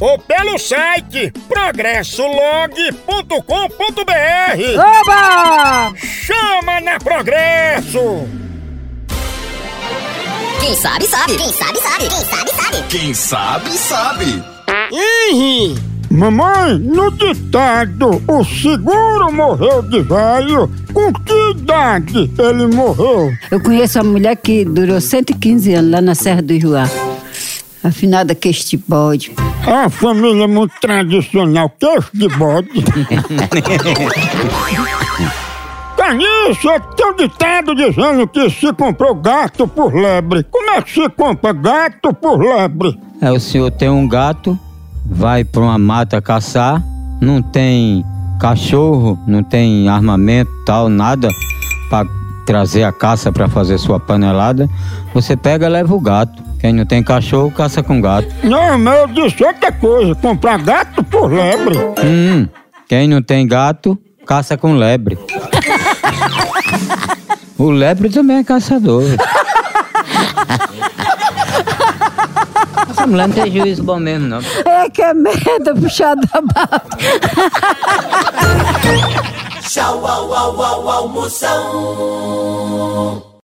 ou pelo site progressolog.com.br. Oba! Chama na Progresso! Quem sabe, sabe. Quem sabe, sabe. Quem sabe, sabe. Quem sabe, sabe. Mamãe, no ditado, o seguro morreu de velho. Com que idade ele morreu? Eu conheço uma mulher que durou 115 anos lá na Serra do Ijuá. Afinada que este bode. A família é muito tradicional, queixo de bode. Caniço, tem um ditado dizendo que se comprou gato por lebre. Como é que se compra gato por lebre? É, o senhor tem um gato, vai pra uma mata caçar, não tem cachorro, não tem armamento, tal, nada pra trazer a caça pra fazer sua panelada. Você pega e leva o gato. Quem não tem cachorro, caça com gato. Não, mas eu disse outra coisa, comprar gato por lebre. Hum, quem não tem gato, caça com lebre. O lebre também é caçador. Essa mulher não tem juízo bom mesmo, não. É que é merda puxada da barra. Tchau, au, au, au, almoção.